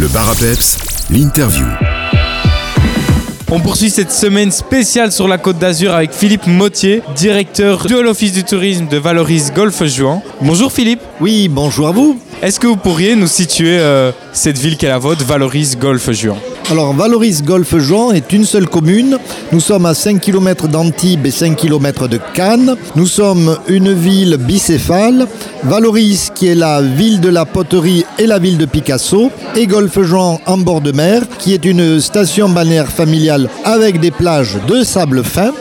Le bar à peps, l'interview. On poursuit cette semaine spéciale sur la Côte d'Azur avec Philippe Mottier, directeur de l'Office du tourisme de Valoris Golfe Juan. Bonjour Philippe. Oui, bonjour à vous. Est-ce que vous pourriez nous situer euh, cette ville qui est la vôtre, Valoris Golfe Juan? Alors, Valoris Golfe Juan est une seule commune. Nous sommes à 5 km d'Antibes et 5 km de Cannes. Nous sommes une ville bicéphale. Valoris, qui est la ville de la poterie et la ville de Picasso. Et Golfe Juan en bord de mer, qui est une station balnéaire familiale avec des plages de sable fin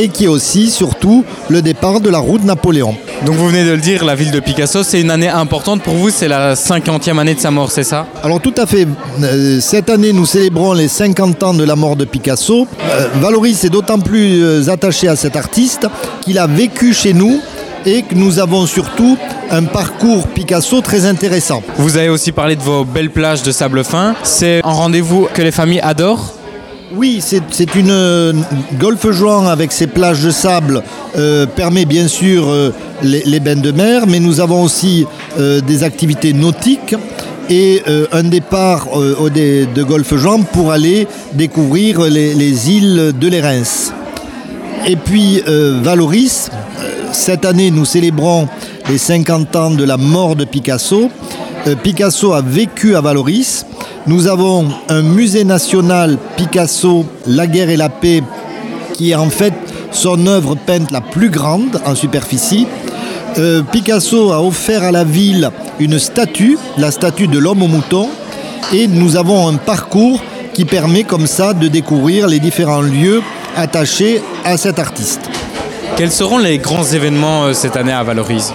et qui est aussi surtout le départ de la route Napoléon. Donc vous venez de le dire, la ville de Picasso, c'est une année importante pour vous, c'est la 50e année de sa mort, c'est ça? Alors tout à fait. Euh, Cette année, nous célébrons les 50 ans de la mort de Picasso. Euh, Valoris est d'autant plus euh, attaché à cet artiste qu'il a vécu chez nous et que nous avons surtout un parcours Picasso très intéressant. Vous avez aussi parlé de vos belles plages de sable fin. C'est un rendez-vous que les familles adorent? Oui, c'est une euh, golfe jouant avec ses plages de sable euh, permet bien sûr euh, les, bains de mer, mais nous avons aussi des activités nautiques et un départ de golfe jouant pour aller découvrir les, les îles de l'Érins. Et puis Valoris, cette année nous célébrons les 50 ans de la mort de Picasso. Picasso a vécu à Valoris. Nous avons un musée national Picasso, La guerre et la paix, qui est en fait son œuvre peinte la plus grande en superficie. Euh, Picasso a offert à la ville une statue, la statue de l'homme au mouton, et nous avons un parcours qui permet comme ça de découvrir les différents lieux attachés à cet artiste. Quels seront les grands événements euh, cette année à Valoris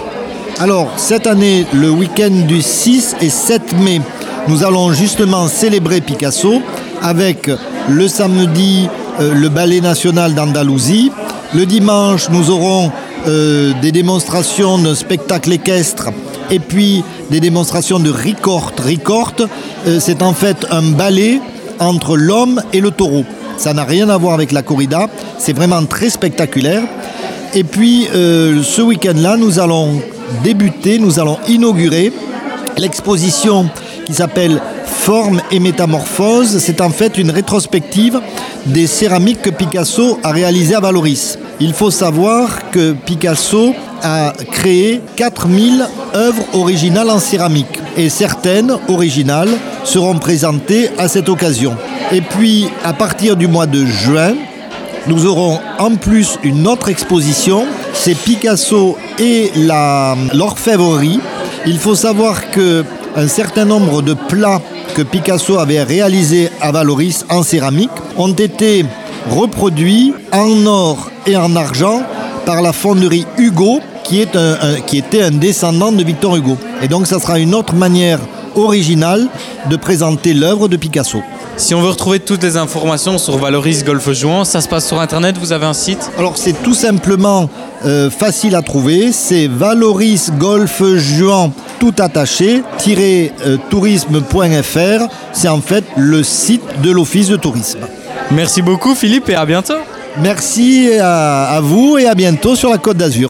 Alors, cette année, le week-end du 6 et 7 mai, nous allons justement célébrer Picasso avec le samedi euh, le ballet national d'Andalousie. Le dimanche, nous aurons euh, des démonstrations de spectacles équestres et puis des démonstrations de ricorte. Ricorte, euh, c'est en fait un ballet entre l'homme et le taureau. Ça n'a rien à voir avec la corrida, c'est vraiment très spectaculaire. Et puis ce week-end-là, nous allons débuter, nous allons inaugurer l'exposition qui s'appelle Forme et métamorphose. C'est en fait une rétrospective des céramiques que Picasso a réalisées à Valoris. Il faut savoir que Picasso a créé 4000 œuvres originales en céramique et certaines originales seront présentées à cette occasion. Et puis à partir du mois de juin, nous aurons en plus une autre exposition, c'est Picasso et l'orfèvrerie. Il faut savoir que un certain nombre de plats que Picasso avait réalisés à Valoris en céramique ont été reproduits en or et en argent par la fonderie Hugo, qui, qui était un descendant de Victor Hugo. Et donc ça sera une autre manière originale de présenter l'œuvre de Picasso. Si on veut retrouver toutes les informations sur Valoris Golfe Juan, ça se passe sur internet, vous avez un site Alors c'est tout simplement euh, facile à trouver, c'est Valoris Golf Juan tout attaché euh, tourisme.fr, c'est en fait le site de l'office de tourisme. Merci beaucoup Philippe et à bientôt Merci à, à vous et à bientôt sur la Côte d'Azur.